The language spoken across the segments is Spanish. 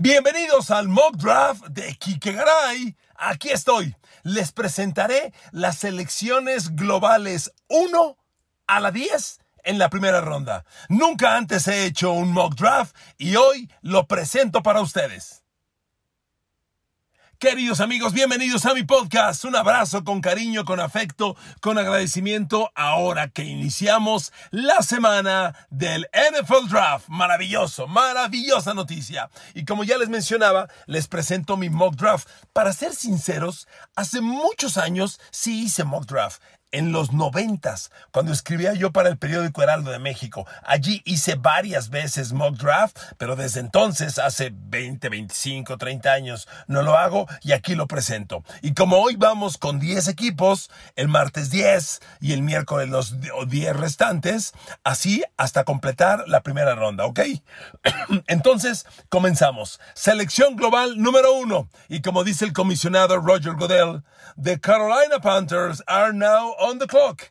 Bienvenidos al mock draft de Kike Garay. Aquí estoy. Les presentaré las selecciones globales 1 a la 10 en la primera ronda. Nunca antes he hecho un mock draft y hoy lo presento para ustedes. Queridos amigos, bienvenidos a mi podcast. Un abrazo con cariño, con afecto, con agradecimiento ahora que iniciamos la semana del NFL Draft. Maravilloso, maravillosa noticia. Y como ya les mencionaba, les presento mi mock draft. Para ser sinceros, hace muchos años sí hice mock draft en los noventas, cuando escribía yo para el periódico Heraldo de México. Allí hice varias veces mock draft, pero desde entonces, hace 20, 25, 30 años, no lo hago y aquí lo presento. Y como hoy vamos con 10 equipos, el martes 10 y el miércoles los 10 restantes, así hasta completar la primera ronda, ¿ok? Entonces, comenzamos. Selección global número uno. Y como dice el comisionado Roger Goodell, the Carolina Panthers are now on the clock.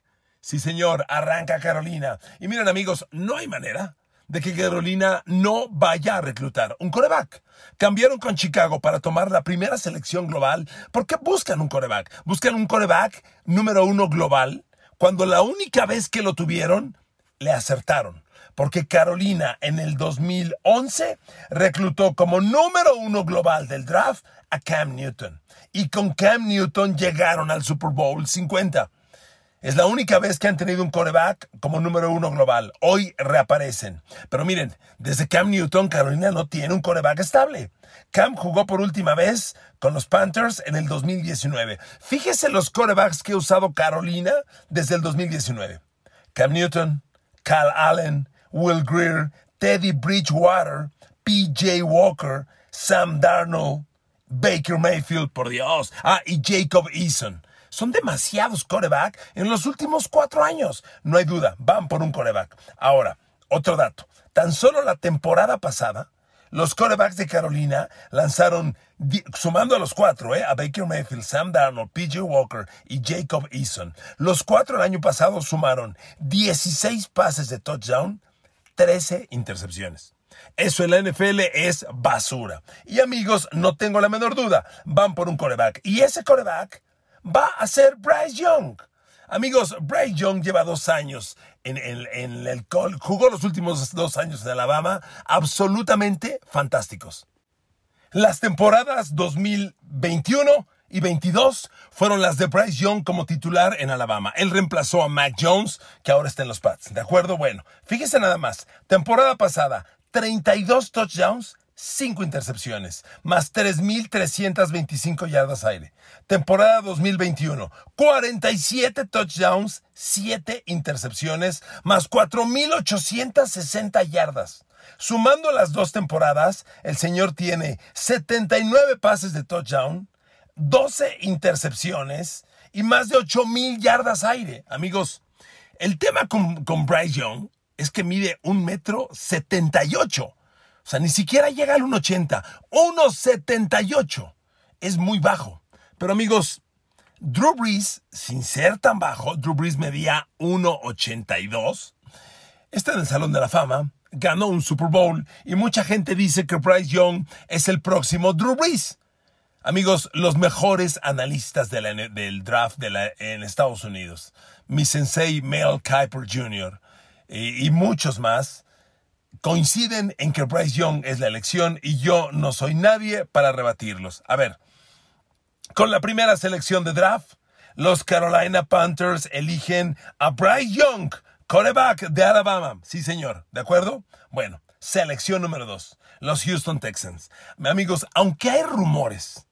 Sí, señor, arranca Carolina. Y miren, amigos, no hay manera de que Carolina no vaya a reclutar un coreback. Cambiaron con Chicago para tomar la primera selección global. ¿Por qué buscan un coreback? Buscan un coreback número uno global cuando la única vez que lo tuvieron le acertaron. Porque Carolina en el 2011 reclutó como número uno global del draft a Cam Newton. Y con Cam Newton llegaron al Super Bowl 50. Es la única vez que han tenido un coreback como número uno global. Hoy reaparecen. Pero miren, desde Cam Newton, Carolina no tiene un coreback estable. Cam jugó por última vez con los Panthers en el 2019. Fíjese los corebacks que ha usado Carolina desde el 2019. Cam Newton, Cal Allen, Will Greer, Teddy Bridgewater, PJ Walker, Sam Darnold, Baker Mayfield, por Dios. Ah, y Jacob Eason. Son demasiados coreback en los últimos cuatro años. No hay duda, van por un coreback. Ahora, otro dato. Tan solo la temporada pasada, los corebacks de Carolina lanzaron, sumando a los cuatro, eh, a Baker Mayfield, Sam Darnold, PJ Walker y Jacob Eason. Los cuatro el año pasado sumaron 16 pases de touchdown, 13 intercepciones. Eso en la NFL es basura. Y amigos, no tengo la menor duda, van por un coreback. Y ese coreback va a ser Bryce Young. Amigos, Bryce Young lleva dos años en, el col, jugó los últimos dos años en Alabama, absolutamente fantásticos. Las temporadas 2021 y 22 fueron las de Bryce Young como titular en Alabama. Él reemplazó a Mac Jones, que ahora está en los Pats. ¿De acuerdo? Bueno, fíjese nada más. Temporada pasada, 32 touchdowns, 5 intercepciones, más 3.325 yardas aire. Temporada 2021, 47 touchdowns, 7 intercepciones, más 4.860 yardas. Sumando las dos temporadas, el señor tiene 79 pases de touchdown, 12 intercepciones y más de 8.000 yardas aire. Amigos, el tema con, con Bryce Young es que mide un metro 78 o sea, ni siquiera llega al 1,80. 1,78. Es muy bajo. Pero amigos, Drew Brees, sin ser tan bajo, Drew Brees medía 1,82. Está en el Salón de la Fama, ganó un Super Bowl y mucha gente dice que Bryce Young es el próximo Drew Brees. Amigos, los mejores analistas del draft en Estados Unidos, mi sensei Mel Kiper Jr. y muchos más, coinciden en que Bryce Young es la elección y yo no soy nadie para rebatirlos. A ver, con la primera selección de draft, los Carolina Panthers eligen a Bryce Young, quarterback de Alabama. Sí, señor, ¿de acuerdo? Bueno, selección número dos, los Houston Texans. Amigos, aunque hay rumores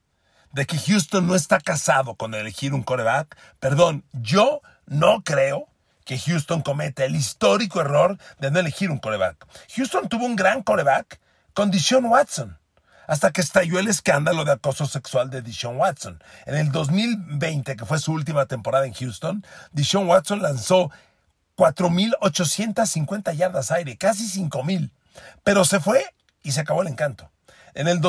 de que Houston no está casado con elegir un quarterback, perdón, yo no creo que Houston comete el histórico error de no elegir un coreback. Houston tuvo un gran coreback con Deshaun Watson. hasta que estalló el escándalo de acoso sexual de Deshaun Watson. En el 2020, que fue su última temporada en Houston, Deshaun Watson lanzó 4.850 yardas aire, casi 5.000, pero se fue y se acabó el encanto. En el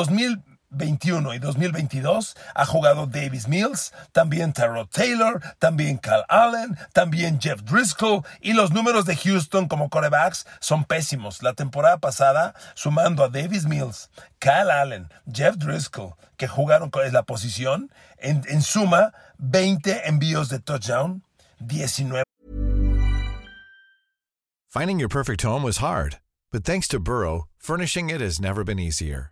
2021 y 2022 ha jugado Davis Mills, también Terrell Taylor, también Cal Allen, también Jeff Driscoll y los números de Houston como corebacks son pésimos. La temporada pasada, sumando a Davis Mills, Cal Allen, Jeff Driscoll, que jugaron con la posición, en, en suma 20 envíos de touchdown, 19 Finding your perfect home was hard, but thanks to Burrow, furnishing it has never been easier.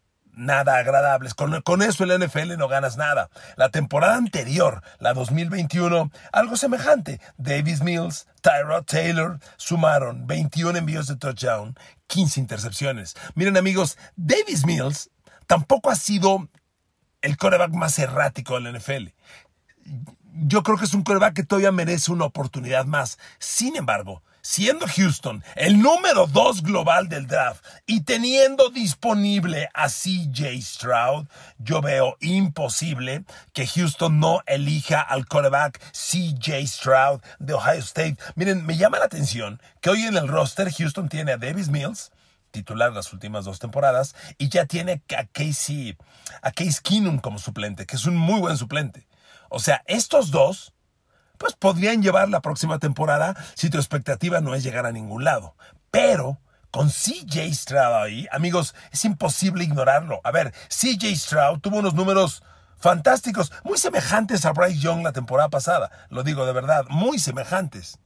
nada agradables. Con, con, eso el NFL no ganas nada. La temporada anterior, la 2021, algo semejante. Davis Mills, Tyrod Taylor sumaron 21 envíos de touchdown, 15 intercepciones. Miren amigos, Davis Mills tampoco ha sido el coreback más errático del NFL. Yo creo que es un coreback que todavía merece una oportunidad más. Sin embargo, siendo Houston el número dos global del draft y teniendo disponible a CJ Stroud, yo veo imposible que Houston no elija al quarterback CJ Stroud de Ohio State. Miren, me llama la atención que hoy en el roster Houston tiene a Davis Mills, titular las últimas dos temporadas, y ya tiene a Casey, a Case Keenum como suplente, que es un muy buen suplente. O sea, estos dos pues podrían llevar la próxima temporada si tu expectativa no es llegar a ningún lado. Pero con CJ Stroud ahí, amigos, es imposible ignorarlo. A ver, CJ Stroud tuvo unos números fantásticos, muy semejantes a Bryce Young la temporada pasada. Lo digo de verdad, muy semejantes.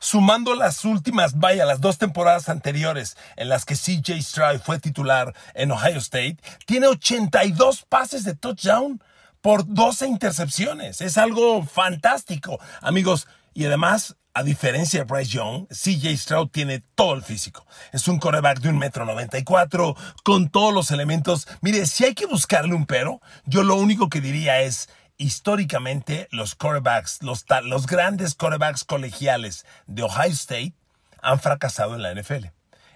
Sumando las últimas, vaya, las dos temporadas anteriores en las que CJ Stroud fue titular en Ohio State, tiene 82 pases de touchdown por 12 intercepciones. Es algo fantástico, amigos. Y además, a diferencia de Bryce Young, CJ Stroud tiene todo el físico. Es un coreback de un metro 94, con todos los elementos. Mire, si hay que buscarle un pero, yo lo único que diría es, históricamente, los corebacks, los, los grandes corebacks colegiales de Ohio State han fracasado en la NFL.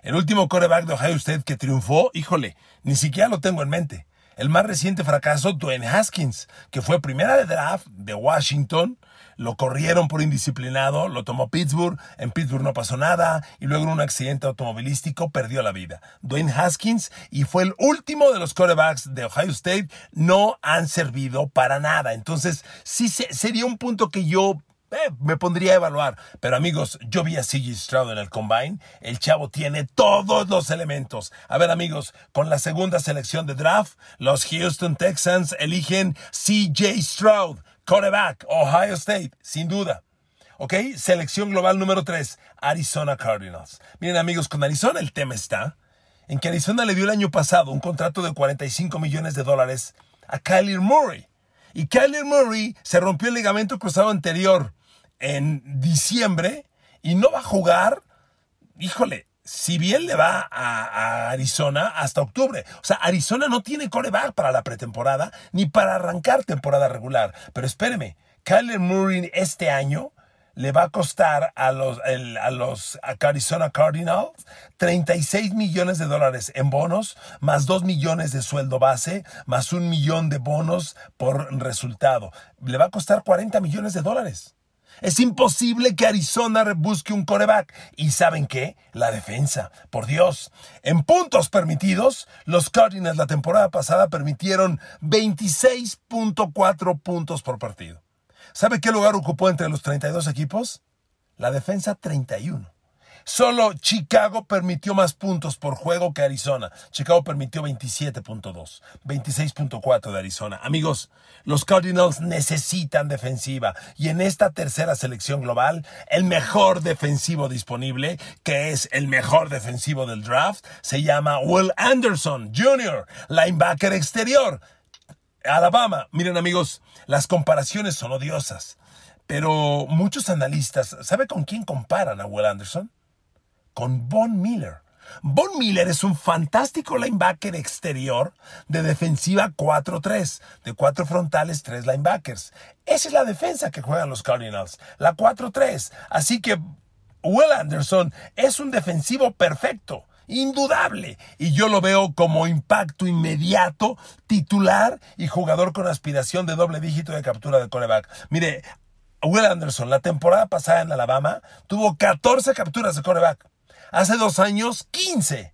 El último coreback de Ohio State que triunfó, híjole, ni siquiera lo tengo en mente. El más reciente fracaso, Dwayne Haskins, que fue primera de draft de Washington, lo corrieron por indisciplinado, lo tomó Pittsburgh, en Pittsburgh no pasó nada y luego en un accidente automovilístico perdió la vida. Dwayne Haskins y fue el último de los quarterbacks de Ohio State, no han servido para nada. Entonces, sí sería un punto que yo eh, me pondría a evaluar. Pero amigos, yo vi a CJ Stroud en el combine. El chavo tiene todos los elementos. A ver amigos, con la segunda selección de draft, los Houston Texans eligen CJ Stroud, quarterback, Ohio State, sin duda. ¿Ok? Selección global número 3, Arizona Cardinals. Miren amigos, con Arizona el tema está en que Arizona le dio el año pasado un contrato de 45 millones de dólares a Kyler Murray. Y Kyler Murray se rompió el ligamento cruzado anterior en diciembre y no va a jugar, híjole, si bien le va a, Arizona hasta octubre. O sea, Arizona no tiene coreback para la pretemporada ni para arrancar temporada regular. Pero espéreme, Kyler Murray este año le va a costar a los, a los Arizona Cardinals 36 millones de dólares en bonos, más 2 millones de sueldo base, más un millón de bonos por resultado. Le va a costar 40 millones de dólares. Es imposible que Arizona busque un coreback. ¿Y saben qué? La defensa. Por Dios. En puntos permitidos, los Cardinals la temporada pasada permitieron 26.4 puntos por partido. ¿Sabe qué lugar ocupó entre los 32 equipos? La defensa 31. Solo Chicago permitió más puntos por juego que Arizona. Chicago permitió 27.2, 26.4 de Arizona. Amigos, los Cardinals necesitan defensiva y en esta tercera selección global, el mejor defensivo disponible, que es el mejor defensivo del draft, se llama Will Anderson Jr., linebacker exterior. Alabama, miren amigos, las comparaciones son odiosas, pero muchos analistas, ¿sabe con quién comparan a Will Anderson? Con Von Miller. Von Miller es un fantástico linebacker exterior de defensiva 4-3, de cuatro frontales, tres linebackers. Esa es la defensa que juegan los Cardinals, la 4-3. Así que Will Anderson es un defensivo perfecto indudable. Y yo lo veo como impacto inmediato, titular y jugador con aspiración de doble dígito de captura de coreback. Mire, Will Anderson, la temporada pasada en Alabama, tuvo 14 capturas de coreback. Hace dos años, 15.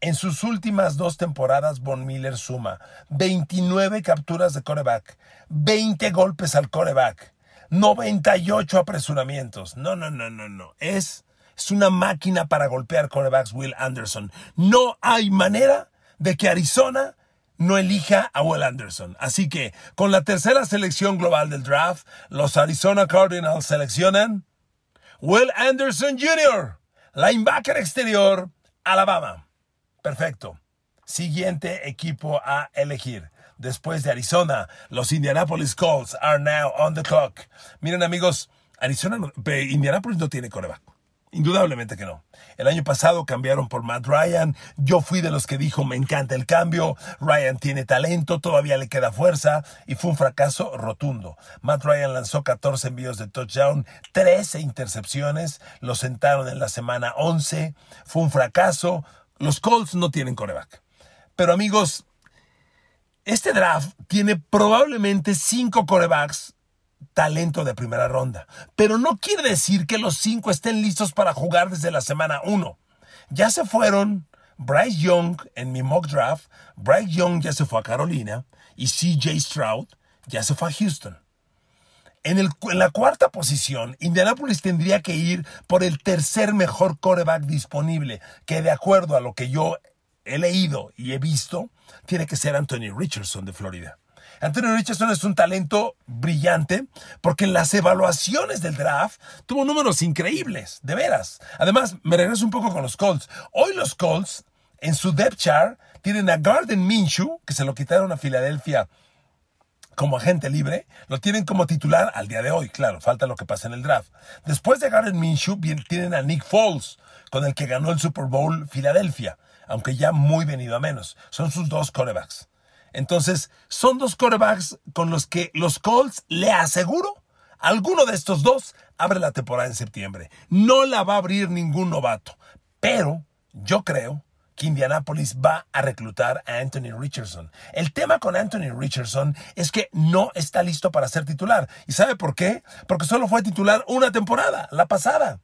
En sus últimas dos temporadas, Von Miller suma 29 capturas de coreback, 20 golpes al coreback, 98 apresuramientos. No, no, no, no, no. Es es una máquina para golpear quarterbacks Will Anderson. No hay manera de que Arizona no elija a Will Anderson. Así que con la tercera selección global del draft, los Arizona Cardinals seleccionan Will Anderson Jr., linebacker exterior, Alabama. Perfecto. Siguiente equipo a elegir. Después de Arizona, los Indianapolis Colts are now on the clock. Miren amigos, Arizona, Indianapolis no tiene coreback. Indudablemente que no. El año pasado cambiaron por Matt Ryan. Yo fui de los que dijo me encanta el cambio. Ryan tiene talento, todavía le queda fuerza y fue un fracaso rotundo. Matt Ryan lanzó 14 envíos de touchdown, 13 intercepciones, lo sentaron en la semana 11. Fue un fracaso. Los Colts no tienen coreback. Pero amigos, este draft tiene probablemente cinco corebacks talento de primera ronda. Pero no quiere decir que los cinco estén listos para jugar desde la semana 1. Ya se fueron Bryce Young en mi mock draft. Bryce Young ya se fue a Carolina y CJ Stroud ya se fue a Houston. En, el, en, la cuarta posición, Indianapolis tendría que ir por el tercer mejor coreback disponible, que de acuerdo a lo que yo he leído y he visto, tiene que ser Anthony Richardson de Florida. Anthony Richardson es un talento brillante porque en las evaluaciones del draft tuvo números increíbles, de veras. Además, me regreso un poco con los Colts. Hoy los Colts, en su depth chart, tienen a Garden Minshew, que se lo quitaron a Filadelfia como agente libre, lo tienen como titular al día de hoy, claro, falta lo que pasa en el draft. Después de Garden Minshew, tienen a Nick Foles, con el que ganó el Super Bowl Filadelfia, aunque ya muy venido a menos. Son sus dos corebacks. Entonces, son dos quarterbacks con los que los Colts, le aseguro, alguno de estos dos abre la temporada en septiembre. No la va a abrir ningún novato, pero yo creo que Indianapolis va a reclutar a Anthony Richardson. El tema con Anthony Richardson es que no está listo para ser titular. ¿Y sabe por qué? Porque solo fue titular una temporada, la pasada.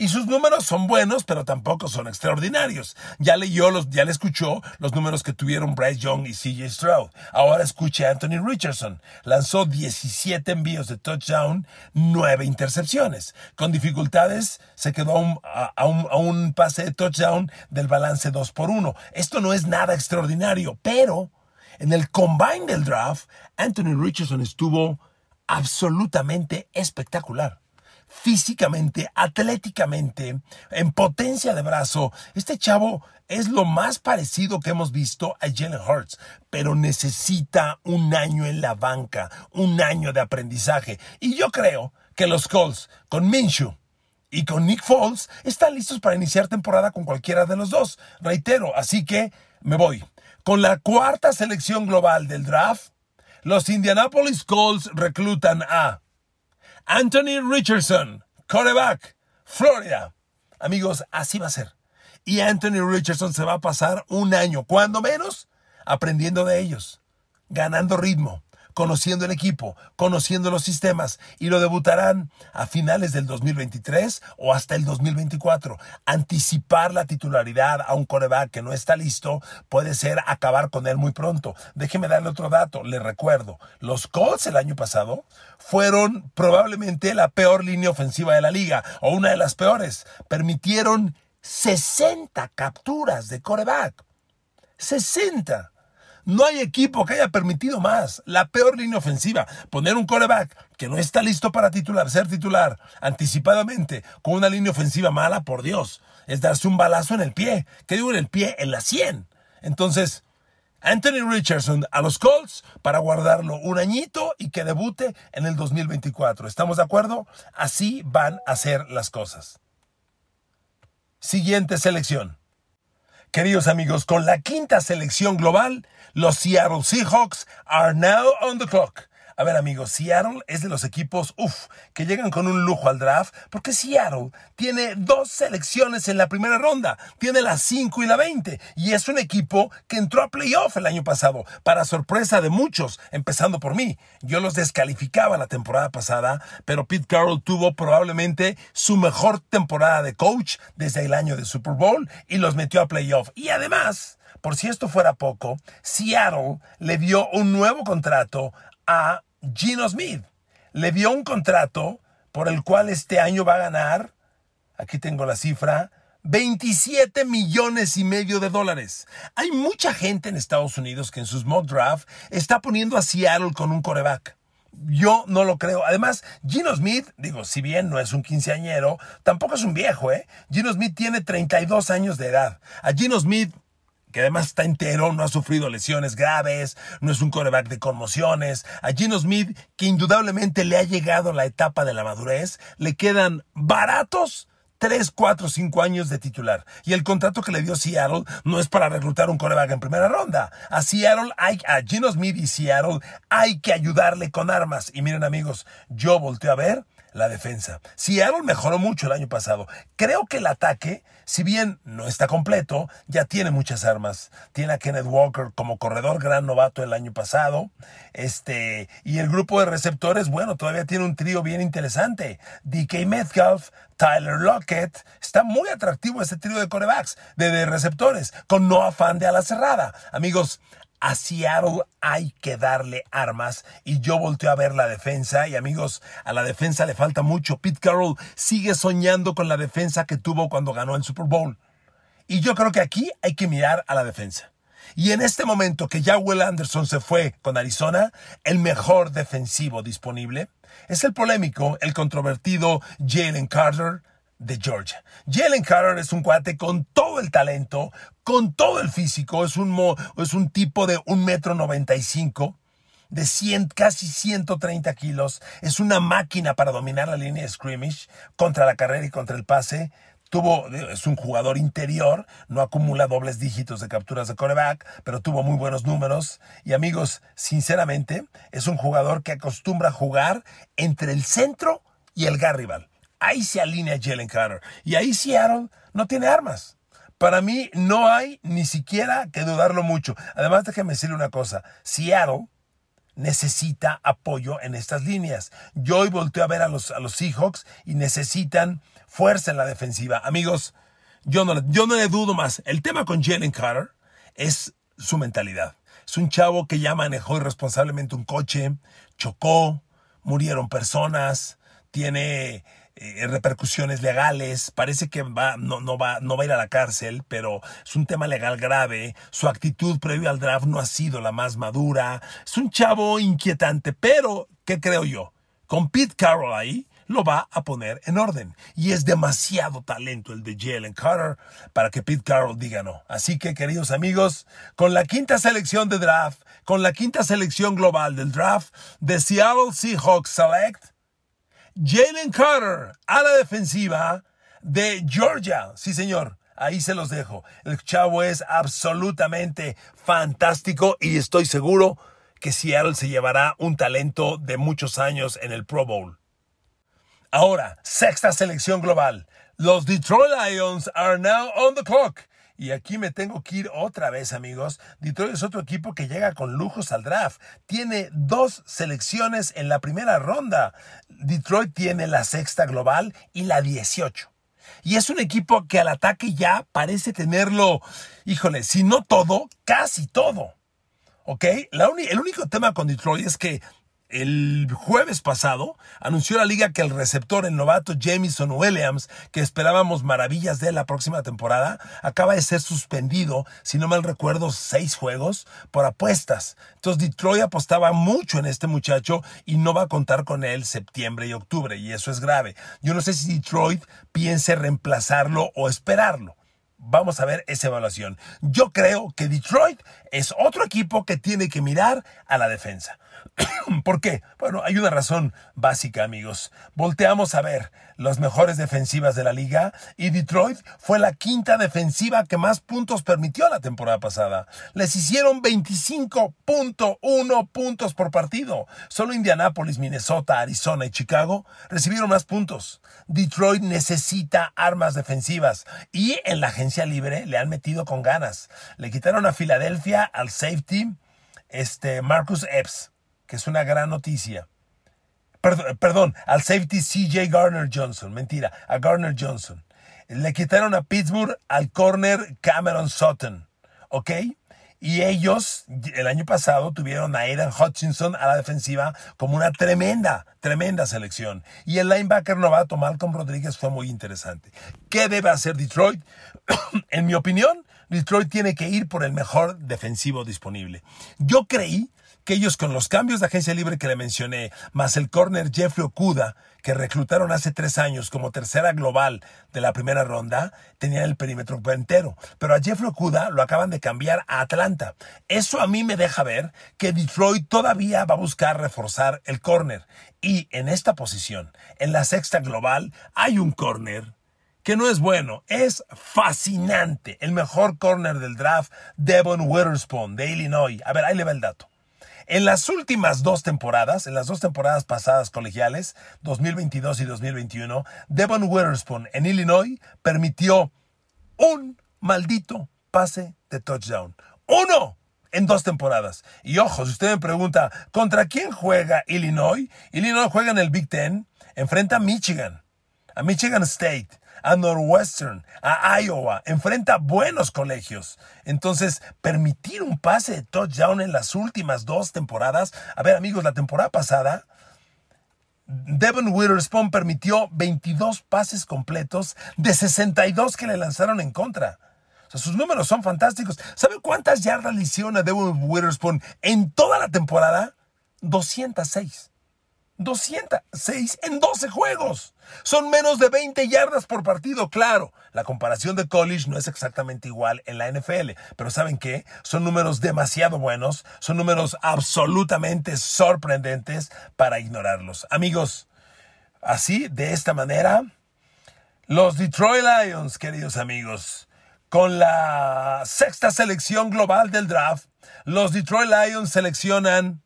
Y sus números son buenos, pero tampoco son extraordinarios. Ya leyó los, ya le escuchó los números que tuvieron Bryce Young y CJ Stroud. Ahora escuche a Anthony Richardson. Lanzó 17 envíos de touchdown, 9 intercepciones. Con dificultades se quedó a un, a un pase de touchdown del balance 2 por 1. Esto no es nada extraordinario, pero en el combine del draft, Anthony Richardson estuvo absolutamente espectacular físicamente, atléticamente, en potencia de brazo. Este chavo es lo más parecido que hemos visto a Jalen Hurts, pero necesita un año en la banca, un año de aprendizaje. Y yo creo que los Colts, con Minshew, y con Nick Foles están listos para iniciar temporada con cualquiera de los dos. Reitero, así que me voy. Con la cuarta selección global del draft, los Indianapolis Colts reclutan a Anthony Richardson, quarterback, Florida. Amigos, así va a ser. Y Anthony Richardson se va a pasar un año, cuando menos, aprendiendo de ellos, ganando ritmo, conociendo el equipo, conociendo los sistemas y lo debutarán a finales del 2023 o hasta el 2024. Anticipar la titularidad a un coreback que no está listo puede ser acabar con él muy pronto. Déjeme darle otro dato. Le recuerdo, los Colts el año pasado fueron probablemente la peor línea ofensiva de la liga o una de las peores. Permitieron 60 capturas de coreback. 60. No hay equipo que haya permitido más. La peor línea ofensiva. Poner un coreback que no está listo para titular, ser titular anticipadamente con una línea ofensiva mala, por Dios. Es darse un balazo en el pie. ¿Qué digo en el pie? En la 100. Entonces, Anthony Richardson a los Colts para guardarlo un añito y que debute en el 2024. ¿Estamos de acuerdo? Así van a ser las cosas. Siguiente selección. Queridos amigos, con la quinta selección global, los Seattle Seahawks are now on the clock. A ver amigos, Seattle es de los equipos, uff, que llegan con un lujo al draft, porque Seattle tiene dos selecciones en la primera ronda, tiene la 5 y la 20, y es un equipo que entró a playoff el año pasado, para sorpresa de muchos, empezando por mí. Yo los descalificaba la temporada pasada, pero Pete Carroll tuvo probablemente su mejor temporada de coach desde el año de Super Bowl y los metió a playoff. Y además, por si esto fuera poco, Seattle le dio un nuevo contrato a Gino Smith. Le dio un contrato por el cual este año va a ganar, aquí tengo la cifra, 27 millones y medio de dólares. Hay mucha gente en Estados Unidos que en sus mock draft está poniendo a Seattle con un coreback. Yo no lo creo. Además, Gino Smith, digo, si bien no es un quinceañero, tampoco es un viejo, ¿eh? Gino Smith tiene 32 años de edad. A Gino Smith que además está entero, no ha sufrido lesiones graves, no es un coreback de conmociones. A Gino Smith, que indudablemente le ha llegado la etapa de la madurez, le quedan baratos 3, 4, 5 años de titular. Y el contrato que le dio Seattle no es para reclutar un coreback en primera ronda. A Seattle hay, a Gino Smith y Seattle hay que ayudarle con armas. Y miren amigos, yo volteo a ver la defensa. Seattle mejoró mucho el año pasado. Creo que el ataque, si bien no está completo, ya tiene muchas armas. Tiene a Kenneth Walker como corredor gran novato el año pasado. Este, y el grupo de receptores, bueno, todavía tiene un trío bien interesante. DK Metcalf, Tyler Lockett. Está muy atractivo ese trío de corebacks, de, de receptores, con no afán de ala cerrada. Amigos, a Seattle hay que darle armas y yo volteo a ver la defensa y amigos, a la defensa le falta mucho. Pete Carroll sigue soñando con la defensa que tuvo cuando ganó el Super Bowl. Y yo creo que aquí hay que mirar a la defensa. Y en este momento que ya Will Anderson se fue con Arizona, el mejor defensivo disponible es el polémico, el controvertido Jalen Carter, de Georgia. Jalen Carter es un cuate con todo el talento, con todo el físico, es un, es un tipo de un metro noventa y cinco, de 100, casi 130 kilos, es una máquina para dominar la línea de scrimmage contra la carrera y contra el pase. Tuvo, es un jugador interior, no acumula dobles dígitos de capturas de coreback, pero tuvo muy buenos números. Y amigos, sinceramente, es un jugador que acostumbra a jugar entre el centro y el garrival. Ahí se alinea Jalen Carter. Y ahí Seattle no tiene armas. Para mí no hay ni siquiera que dudarlo mucho. Además, déjeme decirle una cosa. Seattle necesita apoyo en estas líneas. Yo hoy volteo a ver a los, Seahawks y necesitan fuerza en la defensiva. Amigos, yo no, yo no le dudo más. El tema con Jalen Carter es su mentalidad. Es un chavo que ya manejó irresponsablemente un coche, chocó, murieron personas, tiene eh, repercusiones legales, parece que va, no, no, va, no va a ir a la cárcel, pero es un tema legal grave, su actitud previo al draft no ha sido la más madura, es un chavo inquietante, pero, ¿qué creo yo? Con Pete Carroll ahí, lo va a poner en orden. Y es demasiado talento el de Jalen Carter para que Pete Carroll diga no. Así que, queridos amigos, con la quinta selección de draft, con la quinta selección global del draft de Seattle Seahawks Select, Jalen Carter a la defensiva de Georgia. Sí, señor. Ahí se los dejo. El chavo es absolutamente fantástico y estoy seguro que Seattle se llevará un talento de muchos años en el Pro Bowl. Ahora, sexta selección global. Los Detroit Lions are now on the clock. Y aquí me tengo que ir otra vez, amigos. Detroit es otro equipo que llega con lujos al draft. Tiene dos selecciones en la primera ronda. Detroit tiene la sexta global y la 18. Y es un equipo que al ataque ya parece tenerlo, híjole, si no todo, casi todo. ¿Ok? el único tema con Detroit es que el jueves pasado anunció la liga que el receptor, el novato Jamison Williams, que esperábamos maravillas de la próxima temporada, acaba de ser suspendido, si no mal recuerdo, seis juegos por apuestas. Entonces Detroit apostaba mucho en este muchacho y no va a contar con él septiembre y octubre, y eso es grave. Yo no sé si Detroit piense reemplazarlo o esperarlo. vamos a ver esa evaluación. Yo creo que Detroit es otro equipo que tiene que mirar a la defensa. ¿Por qué? Bueno, hay una razón básica, amigos. Volteamos a ver las mejores defensivas de la liga y Detroit fue la quinta defensiva que más puntos permitió la temporada pasada. Les hicieron 25.1 puntos por partido. Solo Indianapolis, Minnesota, Arizona y Chicago recibieron más puntos. Detroit necesita armas defensivas y en la agencia libre le han metido con ganas. Le quitaron a Filadelfia al safety este Marcus Epps que es una gran noticia. Perdón, al safety CJ Garner Johnson, mentira, a Garner Johnson. Le quitaron a Pittsburgh al corner Cameron Sutton, ¿ok? Y ellos el año pasado tuvieron a Aidan Hutchinson a la defensiva como una tremenda, tremenda selección. Y el linebacker novato Malcolm Rodríguez fue muy interesante. ¿Qué debe hacer Detroit? en mi opinión, Detroit tiene que ir por el mejor defensivo disponible. Yo creí que ellos con los cambios de agencia libre que le mencioné, más el corner Jeffrey Okuda, que reclutaron hace tres años como tercera global de la primera ronda, tenían el perímetro entero. Pero a Jeffrey Okuda lo acaban de cambiar a Atlanta. Eso a mí me deja ver que Detroit todavía va a buscar reforzar el corner. Y en esta posición, en la sexta global, hay un corner que no es bueno, es fascinante. El mejor corner del draft, Devon Witherspoon, de Illinois. A ver, ahí le va el dato. En las últimas dos temporadas, en las dos temporadas pasadas colegiales, 2022 y 2021, Devon Witherspoon en Illinois permitió un maldito pase de touchdown. ¡Uno! en dos temporadas. Y ojo, si usted me pregunta, ¿contra quién juega Illinois? Illinois juega en el Big Ten, enfrenta a Michigan, a Michigan State, a Northwestern, a Iowa, enfrenta buenos colegios. Entonces, permitir un pase de touchdown en las últimas dos temporadas. A ver, amigos, la temporada pasada, Devon Witherspoon permitió 22 pases completos de 62 que le lanzaron en contra. O sea, sus números son fantásticos. ¿Sabe cuántas yardas le hicieron a Devon Witherspoon en toda la temporada? 206. 206 en 12 juegos. Son menos de 20 yardas por partido, claro. La comparación de college no es exactamente igual en la NFL, pero ¿saben qué? Son números demasiado buenos, son números absolutamente sorprendentes para ignorarlos. Amigos, así, de esta manera, los Detroit Lions, queridos amigos, con la sexta selección global del draft, los Detroit Lions seleccionan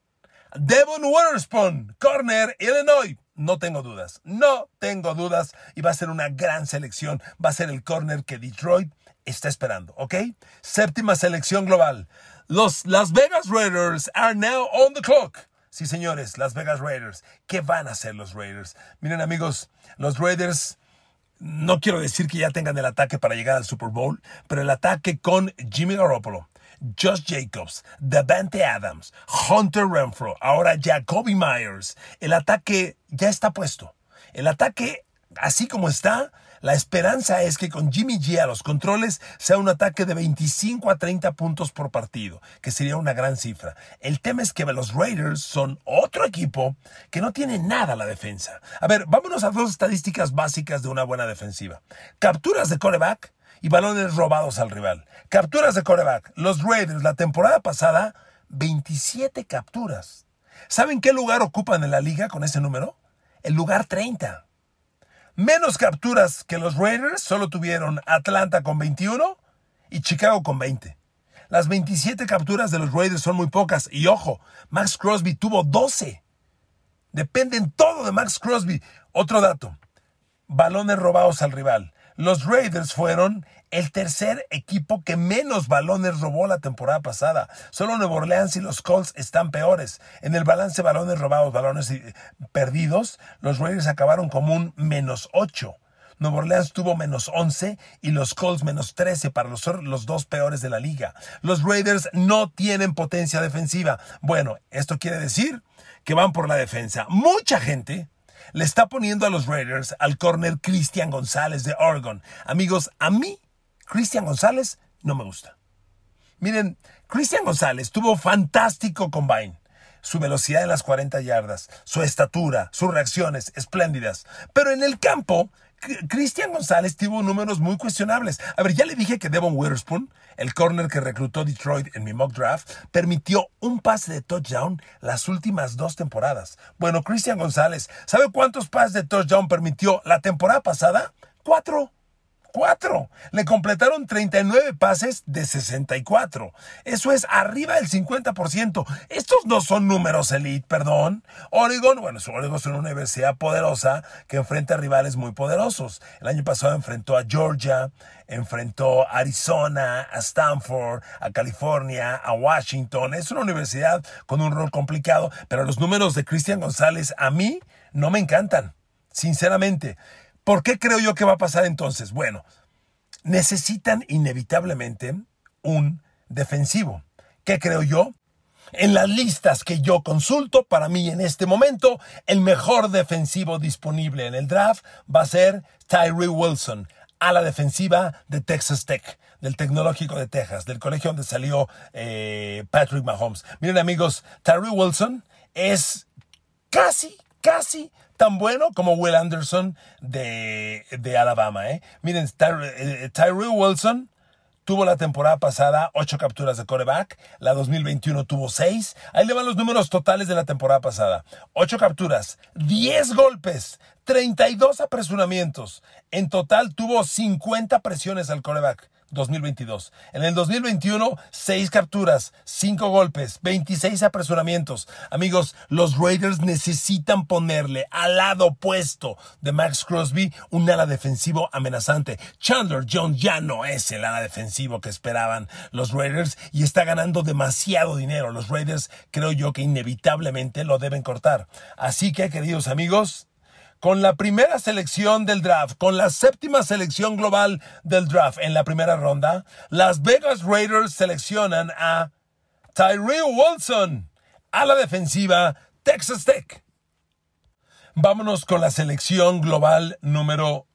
Devon Witherspoon, corner, Illinois. No tengo dudas, no tengo dudas. Y va a ser una gran selección. Va a ser el corner que Detroit está esperando, ¿ok? Séptima selección global. Los Las Vegas Raiders are now on the clock. Sí, señores, Las Vegas Raiders. ¿Qué van a hacer los Raiders? Miren, amigos, los Raiders no quiero decir que ya tengan el ataque para llegar al Super Bowl, pero el ataque con Jimmy Garoppolo, Josh Jacobs, Davante Adams, Hunter Renfro, ahora Jacoby Myers. El ataque ya está puesto. El ataque, así como está, la esperanza es que con Jimmy G a los controles sea un ataque de 25 a 30 puntos por partido, que sería una gran cifra. El tema es que los Raiders son otro equipo que no tiene nada a la defensa. A ver, vámonos a dos estadísticas básicas de una buena defensiva. Capturas de coreback y balones robados al rival. Capturas de coreback. Los Raiders la temporada pasada, 27 capturas. ¿Saben qué lugar ocupan en la liga con ese número? El lugar 30. Menos capturas que los Raiders solo tuvieron Atlanta con 21 y Chicago con 20. Las 27 capturas de los Raiders son muy pocas. Y ojo, Max Crosby tuvo 12. Dependen todo de Max Crosby. Otro dato. Balones robados al rival. Los Raiders fueron el tercer equipo que menos balones robó la temporada pasada. Solo Nueva Orleans y los Colts están peores. En el balance balones robados, balones eh, perdidos, los Raiders acabaron como un menos 8. Nueva Orleans tuvo menos 11 y los Colts menos 13 para los, los, dos peores de la liga. Los Raiders no tienen potencia defensiva. Bueno, esto quiere decir que van por la defensa. Mucha gente le está poniendo a los Raiders al corner Cristian González de Oregon. Amigos, a mí Cristian González no me gusta. Miren, Cristian González tuvo fantástico combine. Su velocidad en las 40 yardas, su estatura, sus reacciones espléndidas. Pero en el campo, Cristian González tuvo números muy cuestionables. A ver, ya le dije que Devon Witherspoon, el corner que reclutó Detroit en mi mock draft, permitió un pase de touchdown las últimas dos temporadas. Bueno, Cristian González, ¿sabe cuántos pases de touchdown permitió la temporada pasada? Cuatro. 4. Le completaron 39 pases de 64. Eso es arriba del 50%. Estos no son números elite, perdón. Oregon, bueno, Oregon es una universidad poderosa que enfrenta a rivales muy poderosos. El año pasado enfrentó a Georgia, enfrentó a Arizona, a Stanford, a California, a Washington. Es una universidad con un rol complicado, pero los números de Cristian González a mí no me encantan, sinceramente. ¿Por qué creo yo que va a pasar entonces? Bueno, necesitan inevitablemente un defensivo. ¿Qué creo yo? En las listas que yo consulto, para mí en este momento, el mejor defensivo disponible en el draft va a ser Tyree Wilson, a la defensiva de Texas Tech, del Tecnológico de Texas, del colegio donde salió eh, Patrick Mahomes. Miren amigos, Tyree Wilson es casi, casi tan bueno como Will Anderson de, Alabama. ¿eh? Miren, eh, Tyree Wilson tuvo la temporada pasada 8 capturas de coreback, la 2021 tuvo 6. Ahí le van los números totales de la temporada pasada. 8 capturas, 10 golpes, 32 apresuramientos. En total tuvo 50 presiones al coreback. 2022. En el 2021, 6 capturas, 5 golpes, 26 apresuramientos. Amigos, los Raiders necesitan ponerle al lado opuesto de Max Crosby un ala defensivo amenazante. Chandler Jones ya no es el ala defensivo que esperaban los Raiders y está ganando demasiado dinero. Los Raiders creo yo que inevitablemente lo deben cortar. Así que, queridos amigos, con la primera selección del draft, con la séptima selección global del draft en la primera ronda, las Vegas Raiders seleccionan a Tyree Wilson a la defensiva Texas Tech. Vámonos con la selección global número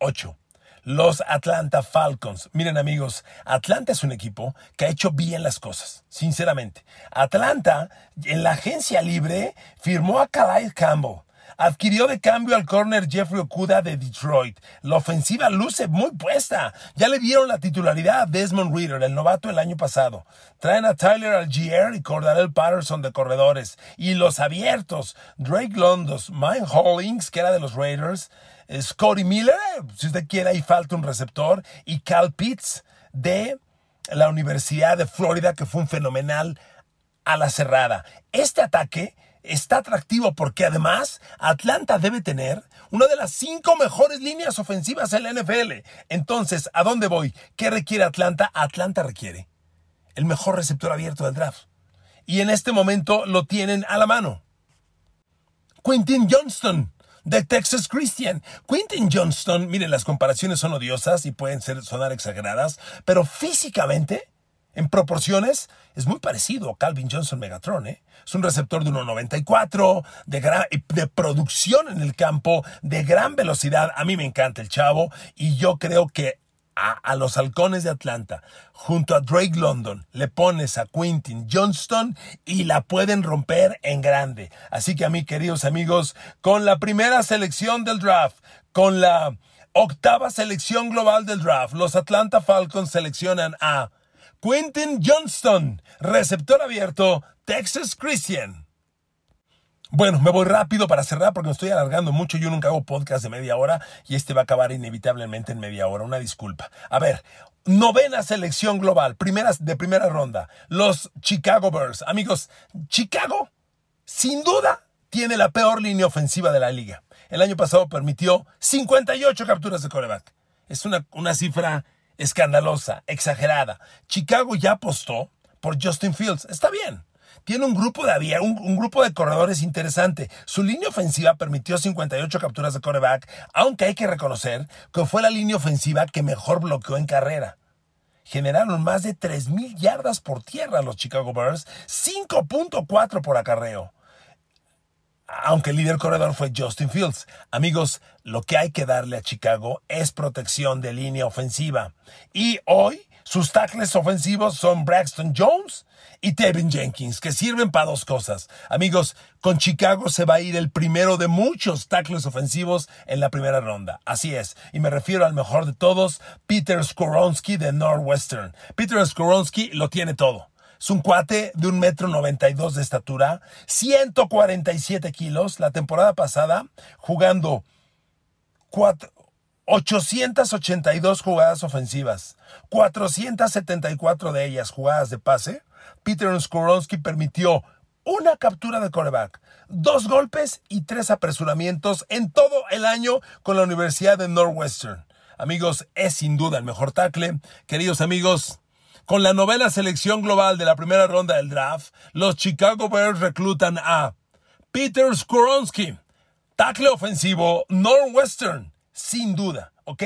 8 los Atlanta Falcons. Miren amigos, Atlanta es un equipo que ha hecho bien las cosas, sinceramente. Atlanta, en la agencia libre, firmó a Calais Campbell. Adquirió de cambio al corner Jeffrey Okuda de Detroit. La ofensiva luce muy puesta. Ya le dieron la titularidad a Desmond Reader, el novato el año pasado. Traen a Tyler Algier y Cordarel Patterson de corredores. Y los abiertos, Drake Londos, Mike Hollings, que era de los Raiders, Scotty Miller, si usted quiere, ahí falta un receptor, y Cal Pitts de la Universidad de Florida, que fue un fenomenal a la cerrada. Este ataque está atractivo porque además Atlanta debe tener una de las cinco mejores líneas ofensivas en la NFL. Entonces, ¿a dónde voy? ¿Qué requiere Atlanta? Atlanta requiere el mejor receptor abierto del draft. Y en este momento lo tienen a la mano. Quentin Johnston de Texas Christian. Quentin Johnston, miren, las comparaciones son odiosas y pueden ser, sonar exageradas, pero físicamente en proporciones, es muy parecido a Calvin Johnson Megatron. ¿eh? Es un receptor de 1.94, de, de producción en el campo, de gran velocidad. A mí me encanta el chavo y yo creo que a, a, los halcones de Atlanta, junto a Drake London, le pones a Quentin Johnston y la pueden romper en grande. Así que a mí, queridos amigos, con la primera selección del draft, con la octava selección global del draft, los Atlanta Falcons seleccionan a Quentin Johnston, receptor abierto, Texas Christian. Bueno, me voy rápido para cerrar porque me estoy alargando mucho. Yo nunca hago podcast de media hora y este va a acabar inevitablemente en media hora. Una disculpa. A ver, novena selección global, primeras de primera ronda. Los Chicago Bears. Amigos, Chicago, sin duda, tiene la peor línea ofensiva de la liga. El año pasado permitió 58 capturas de coreback. Es una, una cifra escandalosa, exagerada. Chicago ya apostó por Justin Fields. Está bien. Tiene un grupo de un, un, grupo de corredores interesante. Su línea ofensiva permitió 58 capturas de coreback, aunque hay que reconocer que fue la línea ofensiva que mejor bloqueó en carrera. Generaron más de 3.000 yardas por tierra los Chicago Bears, 5.4 por acarreo aunque el líder corredor fue Justin Fields. Amigos, lo que hay que darle a Chicago es protección de línea ofensiva. Y hoy Sus tackles ofensivos son Braxton Jones y Tevin Jenkins, que sirven para dos cosas. Amigos, con Chicago se va a ir el primero de muchos tackles ofensivos en la primera ronda. Así es, y me refiero al mejor de todos, Peter Skoronsky de Northwestern. Peter Skoronsky lo tiene todo. Es un cuate de un metro noventa y dos de estatura, 147 kilos. La temporada pasada, jugando cuatro, 882 jugadas ofensivas, 474 de ellas jugadas de pase, Peter Skoronsky permitió una captura de coreback, dos golpes y tres apresuramientos en todo el año con la Universidad de Northwestern. Amigos, es sin duda el mejor tackle. Queridos amigos, con la novena selección global de la primera ronda del draft, los Chicago Bears reclutan a Peter Skoronsky, tackle ofensivo Northwestern sin duda, ¿ok?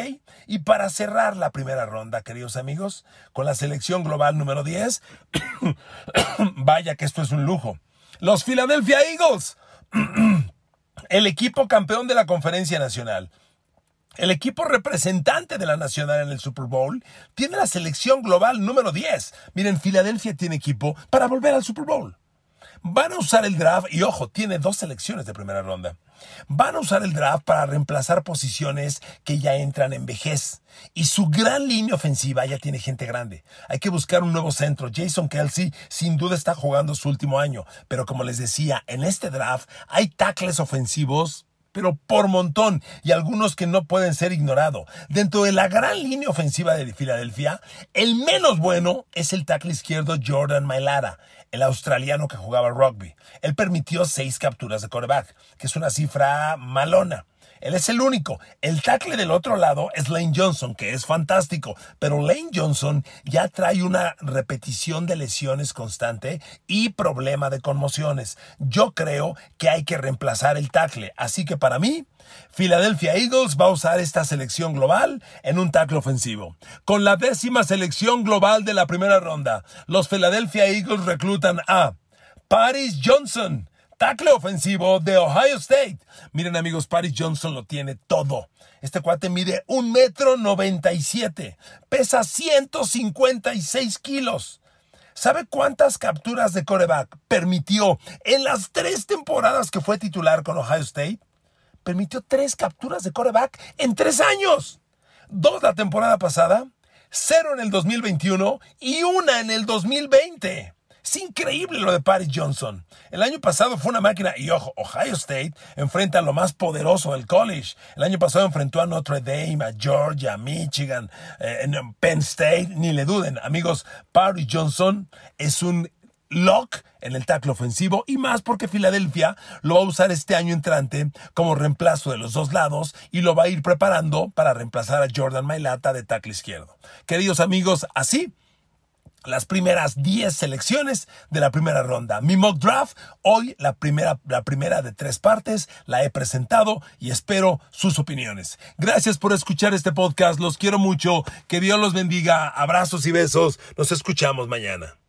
Y para cerrar la primera ronda, queridos amigos, con la selección global número 10, vaya que esto es un lujo. Los Philadelphia Eagles, el equipo campeón de la conferencia nacional. El equipo representante de la nacional en el Super Bowl tiene la selección global número 10. Miren, Filadelfia tiene equipo para volver al Super Bowl. Van a usar el draft y ojo, tiene dos selecciones de primera ronda. Van a usar el draft para reemplazar posiciones que ya entran en vejez. Y su gran línea ofensiva ya tiene gente grande. Hay que buscar un nuevo centro. Jason Kelsey sin duda está jugando su último año. Pero como les decía, en este draft hay tackles ofensivos pero por montón, y algunos que no pueden ser ignorados. Dentro de la gran línea ofensiva de Filadelfia, el menos bueno es el tackle izquierdo Jordan Mailata, el australiano que jugaba rugby. Él permitió seis capturas de coreback, que es una cifra malona. Él es el único. El tackle del otro lado es Lane Johnson, que es fantástico, pero Lane Johnson ya trae una repetición de lesiones constante y problema de conmociones. Yo creo que hay que reemplazar el tackle, así que para mí, Philadelphia Eagles va a usar esta selección global en un tackle ofensivo. Con la décima selección global de la primera ronda, los Philadelphia Eagles reclutan a Paris Johnson, tackle ofensivo de Ohio State. Miren amigos, Paris Johnson lo tiene todo. Este cuate mide un metro noventa y siete, pesa 156 kilos. ¿Sabe cuántas capturas de coreback permitió en las tres temporadas que fue titular con Ohio State? Permitió tres capturas de coreback en tres años. Dos la temporada pasada, cero en el 2021 y una en el 2020. Es increíble lo de Paris Johnson. El año pasado fue una máquina y ojo, Ohio State enfrenta a lo más poderoso del college. El año pasado enfrentó a Notre Dame, a Georgia, a Michigan, eh, en Penn State. Ni le duden, amigos, Paris Johnson es un lock en el tackle ofensivo y más porque Filadelfia lo va a usar este año entrante como reemplazo de los dos lados y lo va a ir preparando para reemplazar a Jordan Mailata de tackle izquierdo. Queridos amigos, así las primeras 10 selecciones de la primera ronda. Mi mock draft, hoy la primera, la primera de tres partes, la he presentado y espero sus opiniones. Gracias por escuchar este podcast, los quiero mucho, que Dios los bendiga, abrazos y besos, nos escuchamos mañana.